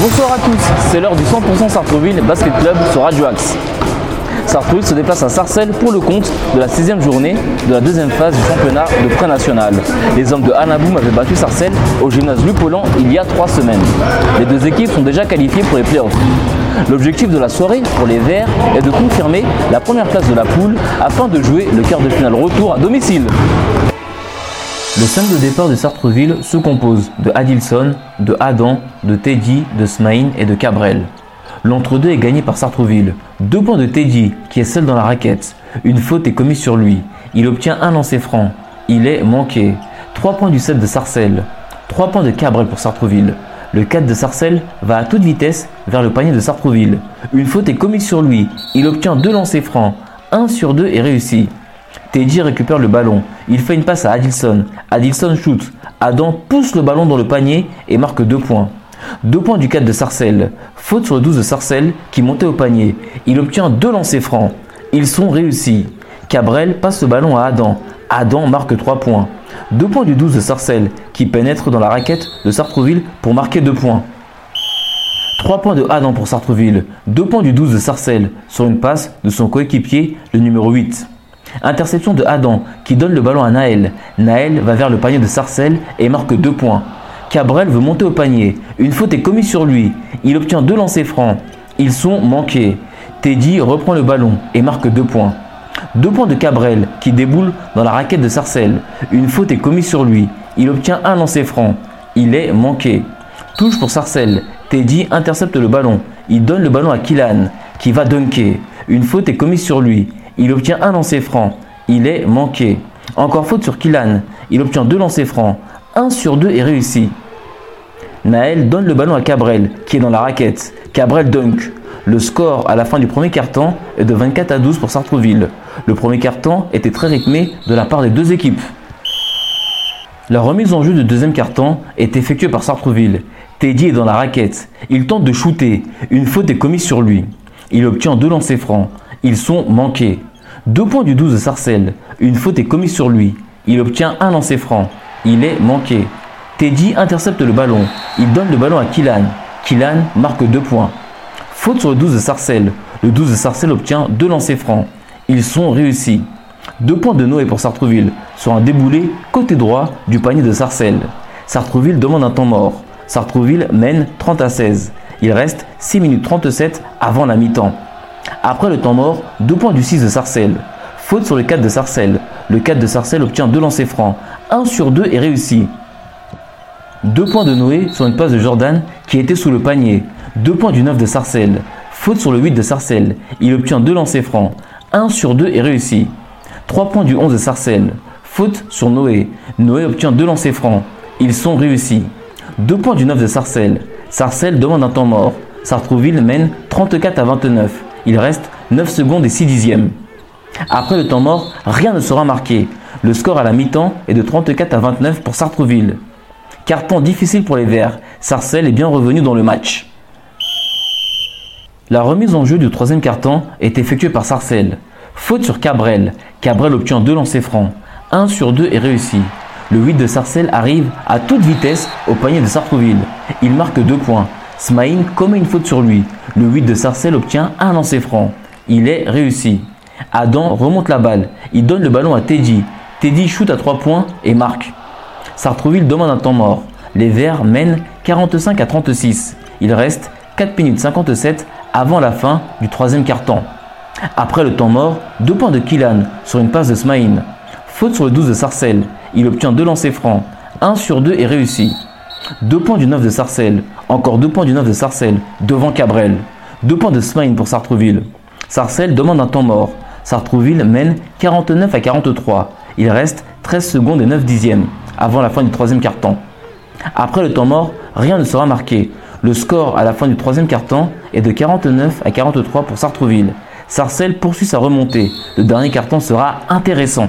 Bonsoir à tous, c'est l'heure du 100% Sartreville Basket Club sur Radio Axe. Sartreville se déplace à Sarcelles pour le compte de la sixième journée de la deuxième phase du championnat de pré-national. Les hommes de Hanaboum avaient battu Sarcelles au gymnase Lupolan il y a trois semaines. Les deux équipes sont déjà qualifiées pour les playoffs. L'objectif de la soirée pour les Verts est de confirmer la première place de la poule afin de jouer le quart de finale retour à domicile. Le 5 de départ de Sartreville se compose de Adilson, de Adam, de Teddy, de Smaïn et de Cabrel. L'entre-deux est gagné par Sartreville. Deux points de Teddy, qui est seul dans la raquette. Une faute est commise sur lui. Il obtient un lancer franc. Il est manqué. Trois points du 7 de Sarcelles. Trois points de Cabrel pour Sartreville. Le 4 de Sarcelles va à toute vitesse vers le panier de Sartreville. Une faute est commise sur lui. Il obtient deux lancers francs. Un sur deux est réussi. Teddy récupère le ballon. Il fait une passe à Adilson. Adilson shoot. Adam pousse le ballon dans le panier et marque deux points. Deux points du 4 de Sarcelles. Faute sur le 12 de Sarcelles qui montait au panier. Il obtient deux lancers francs. Ils sont réussis. Cabrel passe le ballon à Adam. Adam marque trois points. Deux points du 12 de Sarcelles qui pénètre dans la raquette de Sartreville pour marquer deux points. Trois points de Adam pour Sartreville. Deux points du 12 de Sarcelles sur une passe de son coéquipier, le numéro 8. Interception de Adam qui donne le ballon à Naël. Naël va vers le panier de Sarcelles et marque deux points. Cabrel veut monter au panier. Une faute est commise sur lui. Il obtient deux lancers francs. Ils sont manqués. Teddy reprend le ballon et marque deux points. Deux points de Cabrel qui déboule dans la raquette de Sarcelles. Une faute est commise sur lui. Il obtient un lancer franc. Il est manqué. Touche pour Sarcelles. Teddy intercepte le ballon. Il donne le ballon à Killan qui va dunker. Une faute est commise sur lui. Il obtient un lancer franc. Il est manqué. Encore faute sur Killan. Il obtient deux lancers francs. Un sur deux est réussi. Naël donne le ballon à Cabrel, qui est dans la raquette. Cabrel dunk. Le score à la fin du premier quart-temps est de 24 à 12 pour Sartreville. Le premier quart-temps était très rythmé de la part des deux équipes. La remise en jeu du deuxième quart-temps est effectuée par Sartreville. Teddy est dans la raquette. Il tente de shooter. Une faute est commise sur lui. Il obtient deux lancers francs. Ils sont manqués. Deux points du 12 de Sarcelles. Une faute est commise sur lui. Il obtient un lancer franc. Il est manqué. Teddy intercepte le ballon. Il donne le ballon à Killan. Killan marque deux points. Faute sur le 12 de Sarcelles. Le 12 de Sarcelles obtient deux lancers francs. Ils sont réussis. Deux points de Noé pour Sartreville sur un déboulé côté droit du panier de Sarcelles. Sartreville demande un temps mort. Sartreville mène 30 à 16. Il reste 6 minutes 37 avant la mi-temps. Après le temps mort, deux points du 6 de Sarcelles. Faute sur le 4 de Sarcelles. Le 4 de Sarcelles obtient deux lancers francs. 1 sur 2 est réussi. Deux points de Noé sur une passe de Jordan qui était sous le panier. Deux points du 9 de Sarcelles. Faute sur le 8 de Sarcelles. Il obtient deux lancers francs. 1 sur 2 est réussi. 3 points du 11 de Sarcelles. Faute sur Noé. Noé obtient deux lancers francs. Ils sont réussis. 2 points du 9 de Sarcelles. Sarcelles demande un temps mort. Sartrouville mène 34 à 29. Il reste 9 secondes et 6 dixièmes. Après le temps mort, rien ne sera marqué. Le score à la mi-temps est de 34 à 29 pour Sartreville. Carton difficile pour les Verts. Sarcelles est bien revenu dans le match. La remise en jeu du troisième carton est effectuée par Sarcelles. Faute sur Cabrel. Cabrel obtient deux lancers francs. 1 sur 2 est réussi. Le 8 de Sarcelles arrive à toute vitesse au panier de Sartreville. Il marque deux points. Smaïn commet une faute sur lui. Le 8 de Sarcelles obtient un lancer franc. Il est réussi. Adam remonte la balle. Il donne le ballon à Teddy. Teddy shoot à 3 points et marque. Sartreville demande un temps mort. Les Verts mènent 45 à 36. Il reste 4 minutes 57 avant la fin du troisième quart-temps. Après le temps mort, deux points de Killan sur une passe de Smaïn. Faute sur le 12 de Sarcelles. Il obtient deux lancers francs. 1 sur 2 est réussi. Deux points du 9 de Sarcelles. Encore deux points du 9 de Sarcelles devant Cabrel. Deux points de Smaïn pour Sartreville. Sarcelles demande un temps mort. Sartrouville mène 49 à 43. Il reste 13 secondes et 9 dixièmes avant la fin du troisième quart-temps. Après le temps mort, rien ne sera marqué. Le score à la fin du troisième quart-temps est de 49 à 43 pour Sartreville. Sarcelles poursuit sa remontée. Le dernier quart-temps sera intéressant.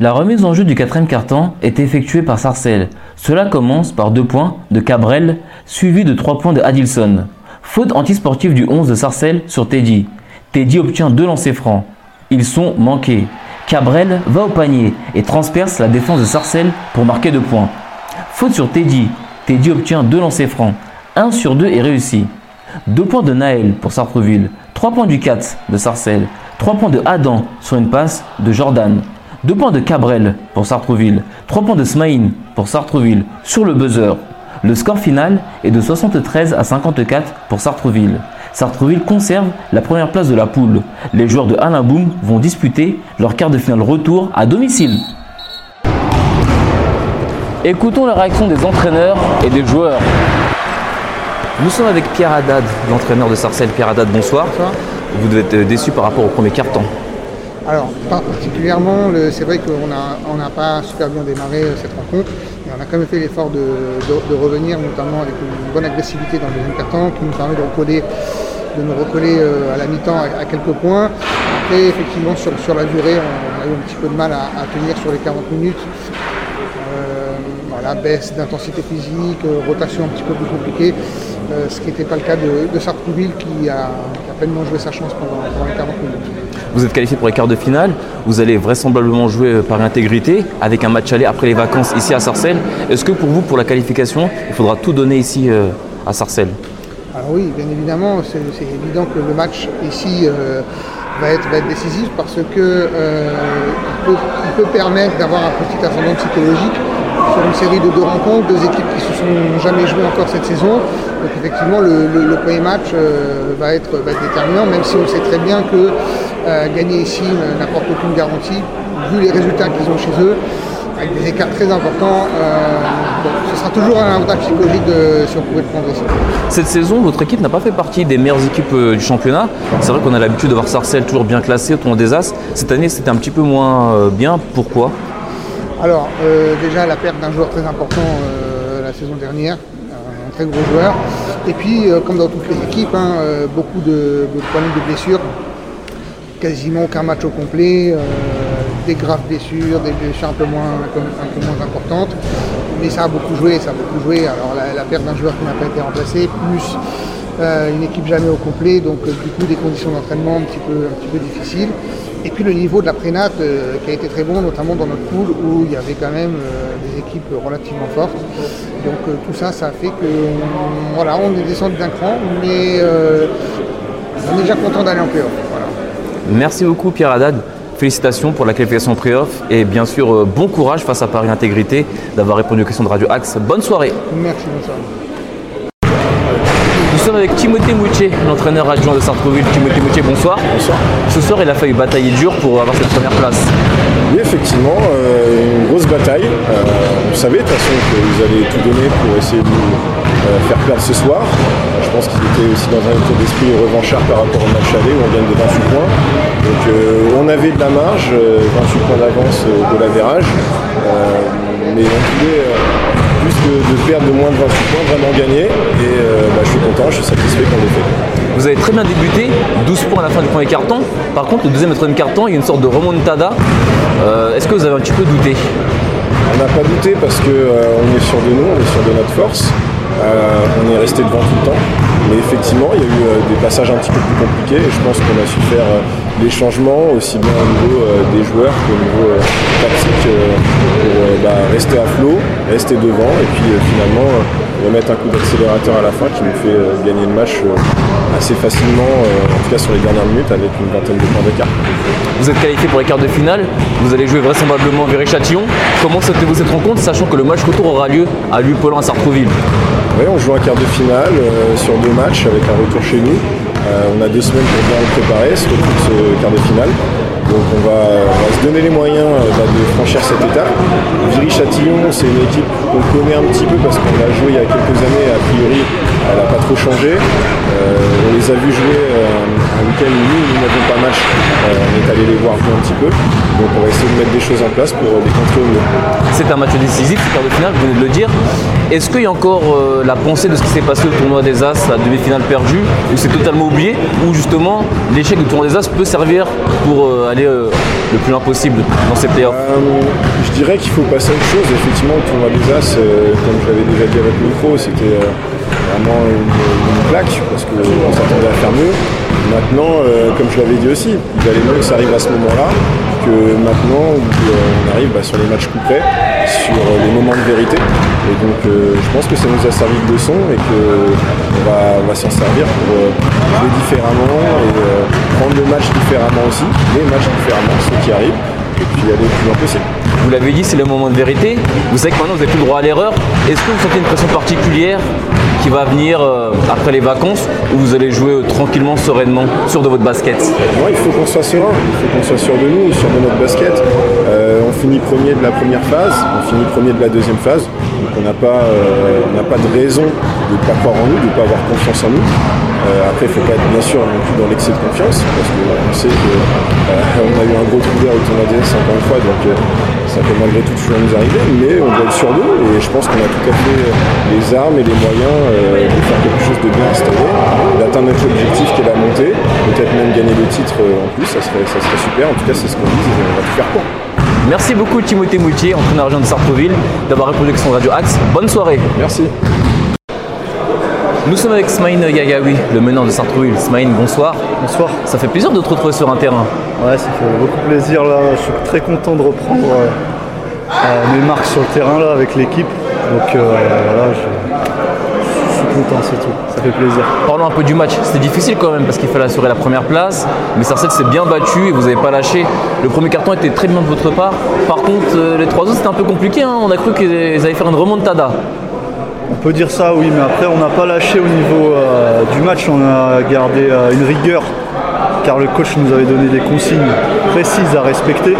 La remise en jeu du quatrième quart-temps est effectuée par Sarcelles. Cela commence par deux points de Cabrel, suivi de trois points de Adilson. Faute antisportive du 11 de Sarcelles sur Teddy. Teddy obtient deux lancers francs. Ils sont manqués. Cabrel va au panier et transperce la défense de Sarcelles pour marquer deux points. Faute sur Teddy. Teddy obtient deux lancers francs. Un sur deux est réussi. Deux points de Naël pour Sartreville. Trois points du 4 de Sarcelles. Trois points de Adam sur une passe de Jordan. Deux points de Cabrel pour Sartreville. Trois points de Smaïn pour Sartreville sur le buzzer. Le score final est de 73 à 54 pour Sartreville. Sartreville conserve la première place de la poule. Les joueurs de Alain vont disputer leur quart de finale retour à domicile. Écoutons la réaction des entraîneurs et des joueurs. Nous sommes avec Pierre Haddad, l'entraîneur de Sarcelles. Pierre Haddad, bonsoir. Vous devez être déçu par rapport au premier quart-temps. Alors, pas particulièrement. C'est vrai qu'on n'a pas super bien démarré euh, cette rencontre. Mais on a quand même fait l'effort de, revenir, notamment avec une bonne agressivité dans le deuxième quart-temps, qui nous permet de, recoller, de nous recoller euh, à la mi-temps à, quelques points. Après, effectivement, sur, la durée, on a eu un petit peu de mal à, tenir sur les 40 minutes. Euh, voilà, baisse d'intensité physique, rotation un petit peu plus compliquée. ce qui n'était pas le cas de, de Sartrouville qui a, pleinement joué sa chance pendant, pendant les 40 minutes. Vous êtes qualifié pour les quarts de finale. Vous allez vraisemblablement jouer par intégrité avec un match aller après les vacances ici à Sarcelles. Est-ce que pour vous, pour la qualification, il faudra tout donner ici euh, à Sarcelles? Alors oui, bien évidemment. C'est évident que le match ici euh, va, être, décisif parce qu'il euh, peut, permettre d'avoir un petit ascendant psychologique sur une série de deux rencontres, deux équipes qui ne se sont jamais jouées encore cette saison. Donc effectivement, le, premier match va, être, va, être, déterminant, même si on sait très bien que euh, gagner ici n'apporte aucune garantie, vu les résultats qu'ils ont chez eux, avec des écarts très importants. Euh, ce sera toujours un avantage psychologique si on pouvait le prendre ici. Cette saison, votre équipe n'a pas fait partie des meilleures équipes euh, du championnat. C'est vrai qu'on a l'habitude de voir Sarcelles toujours bien classé au tournoi des As. Cette année, c'était un petit peu moins bien. Pourquoi? Alors, déjà, la perte d'un joueur très important la saison dernière, un très gros joueur. Et puis, comme dans toutes les équipes, hein, beaucoup de, problèmes de blessures quasiment aucun match au complet, euh, des graves blessures, des blessures un peu, moins importantes. Mais ça a beaucoup joué, ça a beaucoup joué. Alors la, perte d'un joueur qui n'a pas été remplacé, plus euh, une équipe jamais au complet, donc euh, du coup des conditions d'entraînement un petit peu, un petit peu difficiles. Et puis le niveau de la prénat qui a été très bon, notamment dans notre pool où il y avait quand même des équipes relativement fortes. Donc tout ça, ça a fait que voilà, on est descendu d'un cran, mais on est déjà content d'aller en playoff. Merci beaucoup Pierre Haddad. Félicitations pour la qualification pré-off et bien sûr euh, bon courage face à Paris Intégrité d'avoir répondu aux questions de Radio Axe. Bonne soirée. Merci, bonne soirée. Nous sommes avec Timothée Moutier, l'entraîneur adjoint de Sartreville. Timothée Moutier, bonsoir. Bonsoir. Ce soir, il a fallu batailler dur pour avoir cette première place. Oui, effectivement, euh, une grosse bataille. Euh, vous savez de toute façon que vous allez tout donner pour essayer de nous faire perdre ce soir. Je pense qu'ils étaient aussi dans un état d'esprit revanchard par rapport au match aller où on gagne de 28 points. Donc euh, on avait de la marge, 28 euh, points d'avance euh, de l'avérage. mais on pouvait, plus de, perdre de moins de 28 points, vraiment gagner. Et bah, je suis content, je suis satisfait qu'on l'ait fait. Vous avez très bien débuté, 12 points à la fin du premier carton. Par contre, le deuxième et troisième carton, il y a une sorte de remontada. Est-ce que vous avez un petit peu douté? On n'a pas douté parce qu'on est sûr de nous, on est sûr de notre force. Euh, on est resté devant tout le temps. Mais effectivement, il y a eu euh, des passages un petit peu plus compliqués et je pense qu'on a su faire euh, les changements aussi bien au niveau des joueurs qu'au niveau tactique pour bah, rester à flot, rester devant et puis finalement remettre un coup d'accélérateur à la fin qui nous fait gagner le match assez facilement, en tout cas sur les dernières minutes avec une vingtaine de points d'écart. Vous êtes qualifié pour les quarts de finale, vous allez jouer vraisemblablement Viry-Châtillon. Comment sentez-vous cette rencontre, sachant que le match retour aura lieu à Louis-Paulin à Sartrouville Oui, on joue un quart de finale euh, sur deux matchs avec un retour chez nous. Euh, on a deux semaines pour bien le préparer, ce, ce quart de finale. Donc on va, se donner les moyens euh, bah, de franchir cette étape. Viry-Châtillon, c'est une équipe qu'on connaît un petit peu parce qu'on l'a joué il y a quelques années. A priori, elle n'a pas trop changé. Euh, on les a vus jouer euh, un week-end où nous, nous n'avons pas match. on est allé les voir jouer un petit peu. Donc on va essayer de mettre des choses en place pour les contrer au mieux. C'est un match décisif, quart de finale, vous venez de le dire. Est-ce qu'il y a encore la pensée de ce qui s'est passé au tournoi des As, la demi-finale perdue, ou c'est totalement oublié, ou justement l'échec du tournoi des As peut servir pour aller euh, le plus loin possible dans ces playoffs euh, Je dirais qu'il faut passer à autre chose. Effectivement, le tournoi euh, comme je l'avais déjà dit avec le micro, c'était vraiment une, une, claque parce qu'on s'attendait à faire mieux. Maintenant, comme je l'avais dit aussi, il valait mieux que ça arrive à ce moment-là que maintenant on arrive bah, sur les matchs couperets, sur les moments de vérité. Et donc je pense que ça nous a servi de leçon et qu'on va, va s'en servir pour jouer différemment et prendre le match différemment aussi, les matchs différemment, ceux qui arrivent, et puis aller le plus loin possible. Vous l'avez dit, c'est le moment de vérité. Vous savez que maintenant vous n'avez plus le droit à l'erreur. Est-ce que vous sentez une pression particulière qui va venir euh, après les vacances ou vous allez jouer euh, tranquillement, sereinement, sûr de votre basket Moi, il faut qu'on soit serein, il faut qu'on soit sûr de nous, sûr de notre basket. Euh, on finit premier de la première phase, on finit premier de la deuxième phase. Donc on n'a pas, pas de raison de ne pas croire en nous, de ne pas avoir confiance en nous. après, il ne faut pas être bien sûr non plus dans l'excès de confiance, parce qu'on sait qu'on a eu un gros trou d'air au tournoi DS encore une fois, donc ça peut malgré tout toujours nous arriver, mais on doit être sur nous et je pense qu'on a tout à fait les armes et les moyens euh, de faire quelque chose de bien installé, d'atteindre notre objectif qui est la montée, peut-être même gagner le titre euh, en plus, ça serait, ça serait super, en tout cas c'est ce qu'on dit et on va tout faire pour. Merci beaucoup Timothée Moutier, entraîneur de Sartreville, d'avoir répondu à son Radio Axe. Bonne soirée. Merci. Nous sommes avec Smaïn Yagawi, le meneur de Sartreville. Smaïn, bonsoir. Bonsoir. Ça fait plaisir de te retrouver sur un terrain. Ouais, ça fait beaucoup plaisir là. Je suis très content de reprendre euh, euh, mes marques sur le terrain là avec l'équipe. Donc euh, voilà, je, suis content, c'est tout. Ça fait plaisir. Parlons un peu du match. C'était difficile quand même parce qu'il fallait assurer la première place. Mais Sarcelles s'est bien battu et vous n'avez pas lâché. Le premier carton était très bien de votre part. Par contre, les trois autres c'était un peu compliqué. Hein. On a cru qu'ils allaient faire une remontada. On peut dire ça, oui, mais après on n'a pas lâché au niveau du match. On a gardé une rigueur car le coach nous avait donné des consignes précises à respecter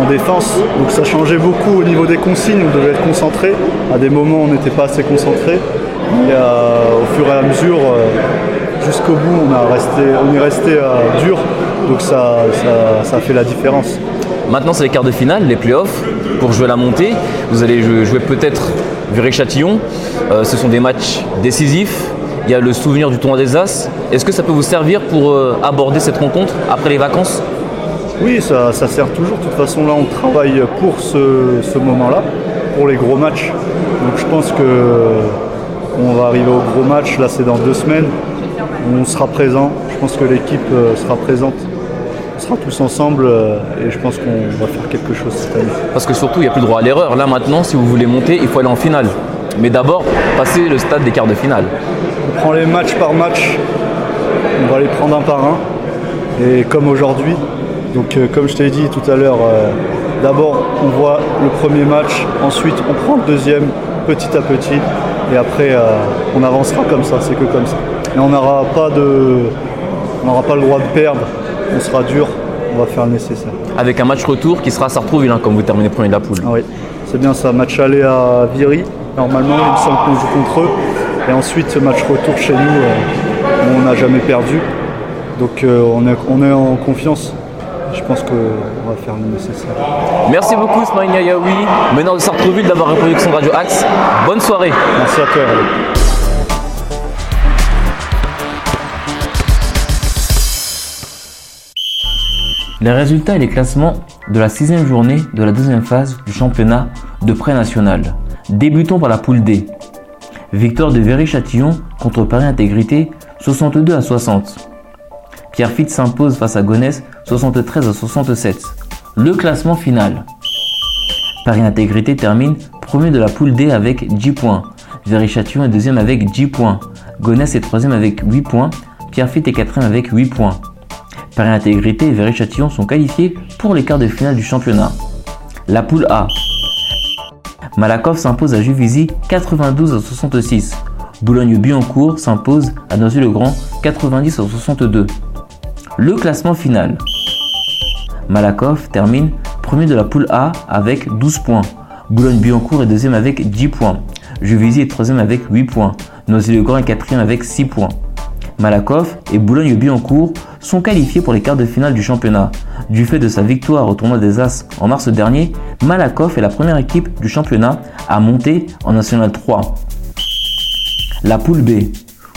en défense. Donc ça changeait beaucoup au niveau des consignes, on devait être concentré. À des moments on n'était pas assez concentré. Et euh, au fur et à mesure, euh, jusqu'au bout, on, a resté, on est resté euh, dur. Donc ça, ça, fait la différence. Maintenant, c'est les quarts de finale, les playoffs. Pour jouer la montée, vous allez jouer peut-être Viré-Châtillon. ce sont des matchs décisifs il y a le souvenir du tournoi des As. Est-ce que ça peut vous servir pour euh, aborder cette rencontre après les vacances? Oui, ça, sert toujours. De toute façon, là, on travaille pour ce, moment-là, pour les gros matchs. Donc je pense que on va arriver au gros match. Là, c'est dans deux semaines. On sera présent. Je pense que l'équipe euh, sera présente. On sera tous ensemble euh, et je pense qu'on va faire quelque chose cette année. Parce que surtout, il n'y a plus le droit à l'erreur. Là, maintenant, si vous voulez monter, il faut aller en finale. Mais d'abord, passer le stade des quarts de finale. On prend les matchs par match, on va les prendre un par un. Et comme aujourd'hui, donc euh, comme je t'ai dit tout à l'heure, euh, d'abord on voit le premier match, ensuite on prend le deuxième petit à petit, et après euh, on avancera comme ça, c'est que comme ça. Et on n'aura pas de. On n'aura pas le droit de perdre, on sera dur, on va faire le nécessaire. Avec un match retour qui sera à Sartrouville, hein, comme vous terminez premier de la poule. Ah oui, c'est bien ça, match aller à Viry, normalement il me semble qu'on joue contre eux. Et ensuite, ce match retour chez nous, euh, on n'a jamais perdu. Donc euh, on, est, on, est, en confiance. Je pense qu'on va faire le nécessaire. Merci beaucoup, Smaïn Yaoui, meneur de Sartreville, d'avoir répondu son Radio Axe. Bonne soirée. Merci à toi. Les résultats et les classements de la sixième journée de la deuxième phase du championnat de pré-national. Débutons par la poule D. Victoire de Véry-Châtillon contre Paris Intégrité 62 à 60. Pierre Fitt s'impose face à Gonesse 73 à 67. Le classement final. Paris Intégrité termine premier de la poule D avec 10 points. Véry-Châtillon est deuxième avec 10 points. Gonesse est troisième avec 8 points. Pierre Fitt est quatrième avec 8 points. Paris Intégrité et Véry-Châtillon sont qualifiés pour les quarts de finale du championnat. La poule A. Malakoff s'impose à Juvisy 92 à 66. Boulogne-Billancourt s'impose à Noisy-le-Grand 90 à 62. Le classement final. Malakoff termine premier de la poule A avec 12 points. Boulogne-Billancourt est deuxième avec 10 points. Juvisy est troisième avec 8 points. Noisy-le-Grand est quatrième avec 6 points. Malakoff et Boulogne-Billancourt sont qualifiés pour les quarts de finale du championnat. Du fait de sa victoire au tournoi des As en mars dernier, Malakoff est la première équipe du championnat à monter en National 3. La poule B.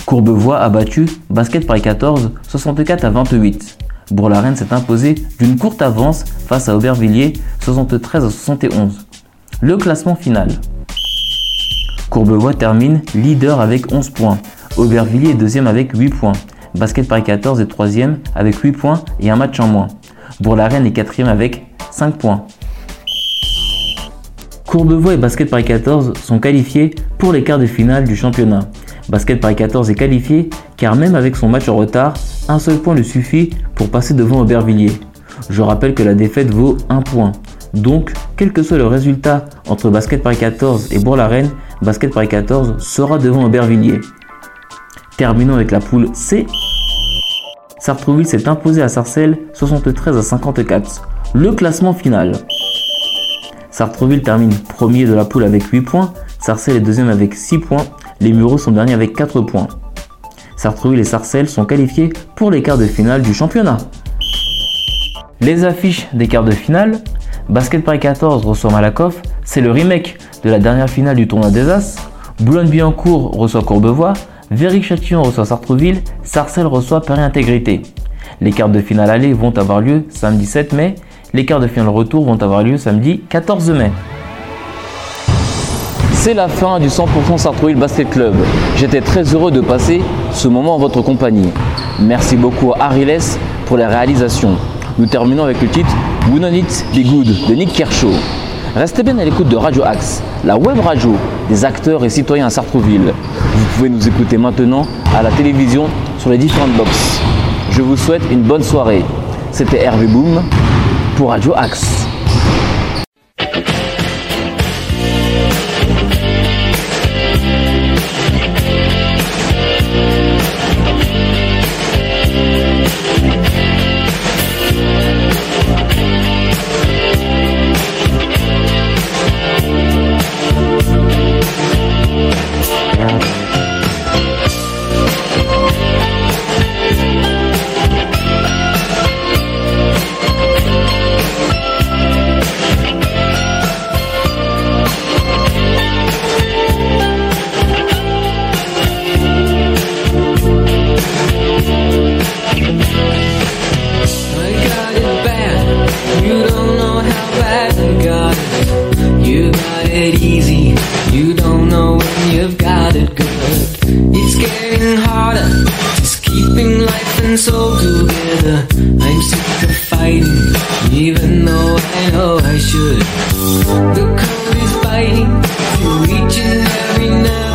Courbevoie a battu Basket Paris 14 64 à 28. Bourg-la-Reine s'est imposé d'une courte avance face à Aubervilliers 73 à 71. Le classement final. Courbevoie termine leader avec 11 points. Aubervilliers est deuxième avec 8 points. Basket Paris 14 est 3 avec 8 points et un match en moins. Bourg-la-Reine est 4 avec 5 points. Courbevoie et Basket Paris 14 sont qualifiés pour les quarts de finale du championnat. Basket Paris 14 est qualifié car même avec son match en retard, un seul point lui suffit pour passer devant Aubervilliers. Je rappelle que la défaite vaut 1 point. Donc, quel que soit le résultat entre Basket Paris 14 et Bourg-la-Reine, Basket Paris 14 sera devant Aubervilliers. Terminons avec la poule C. Sartrouville s'est imposé à Sarcelles 73 à 54. Le classement final. Sartreville termine premier de la poule avec 8 points, Sarcelles est deuxième avec 6 points, les Mureaux sont derniers avec 4 points. Sartreville et Sarcelles sont qualifiés pour les quarts de finale du championnat. Les affiches des quarts de finale Basket Paris 14 reçoit Malakoff, c'est le remake de la dernière finale du tournoi des As. Boulogne-Billancourt reçoit Courbevoie, Véry-Châtillon reçoit Sartreville, Sarcelles reçoit Paris Intégrité. Les quarts de finale aller vont avoir lieu samedi 7 mai, les quarts de finale retour vont avoir lieu samedi 14 mai. C'est la fin du 100% Sartrouville Basket Club. J'étais très heureux de passer ce moment en votre compagnie. Merci beaucoup à Ariles pour les réalisations. Nous terminons avec le titre Wouldn't It Be Good de Nick Kershaw. Restez bien à l'écoute de Radio Axe, la web radio des acteurs et citoyens à Sartrouville. Vous pouvez nous écouter maintenant à la télévision sur les différentes boxes. Je vous souhaite une bonne soirée. C'était Hervé Boom pour Radio Axe. and soul together. I'm sick of fighting, even though I know I should. The cold is biting through each and every night.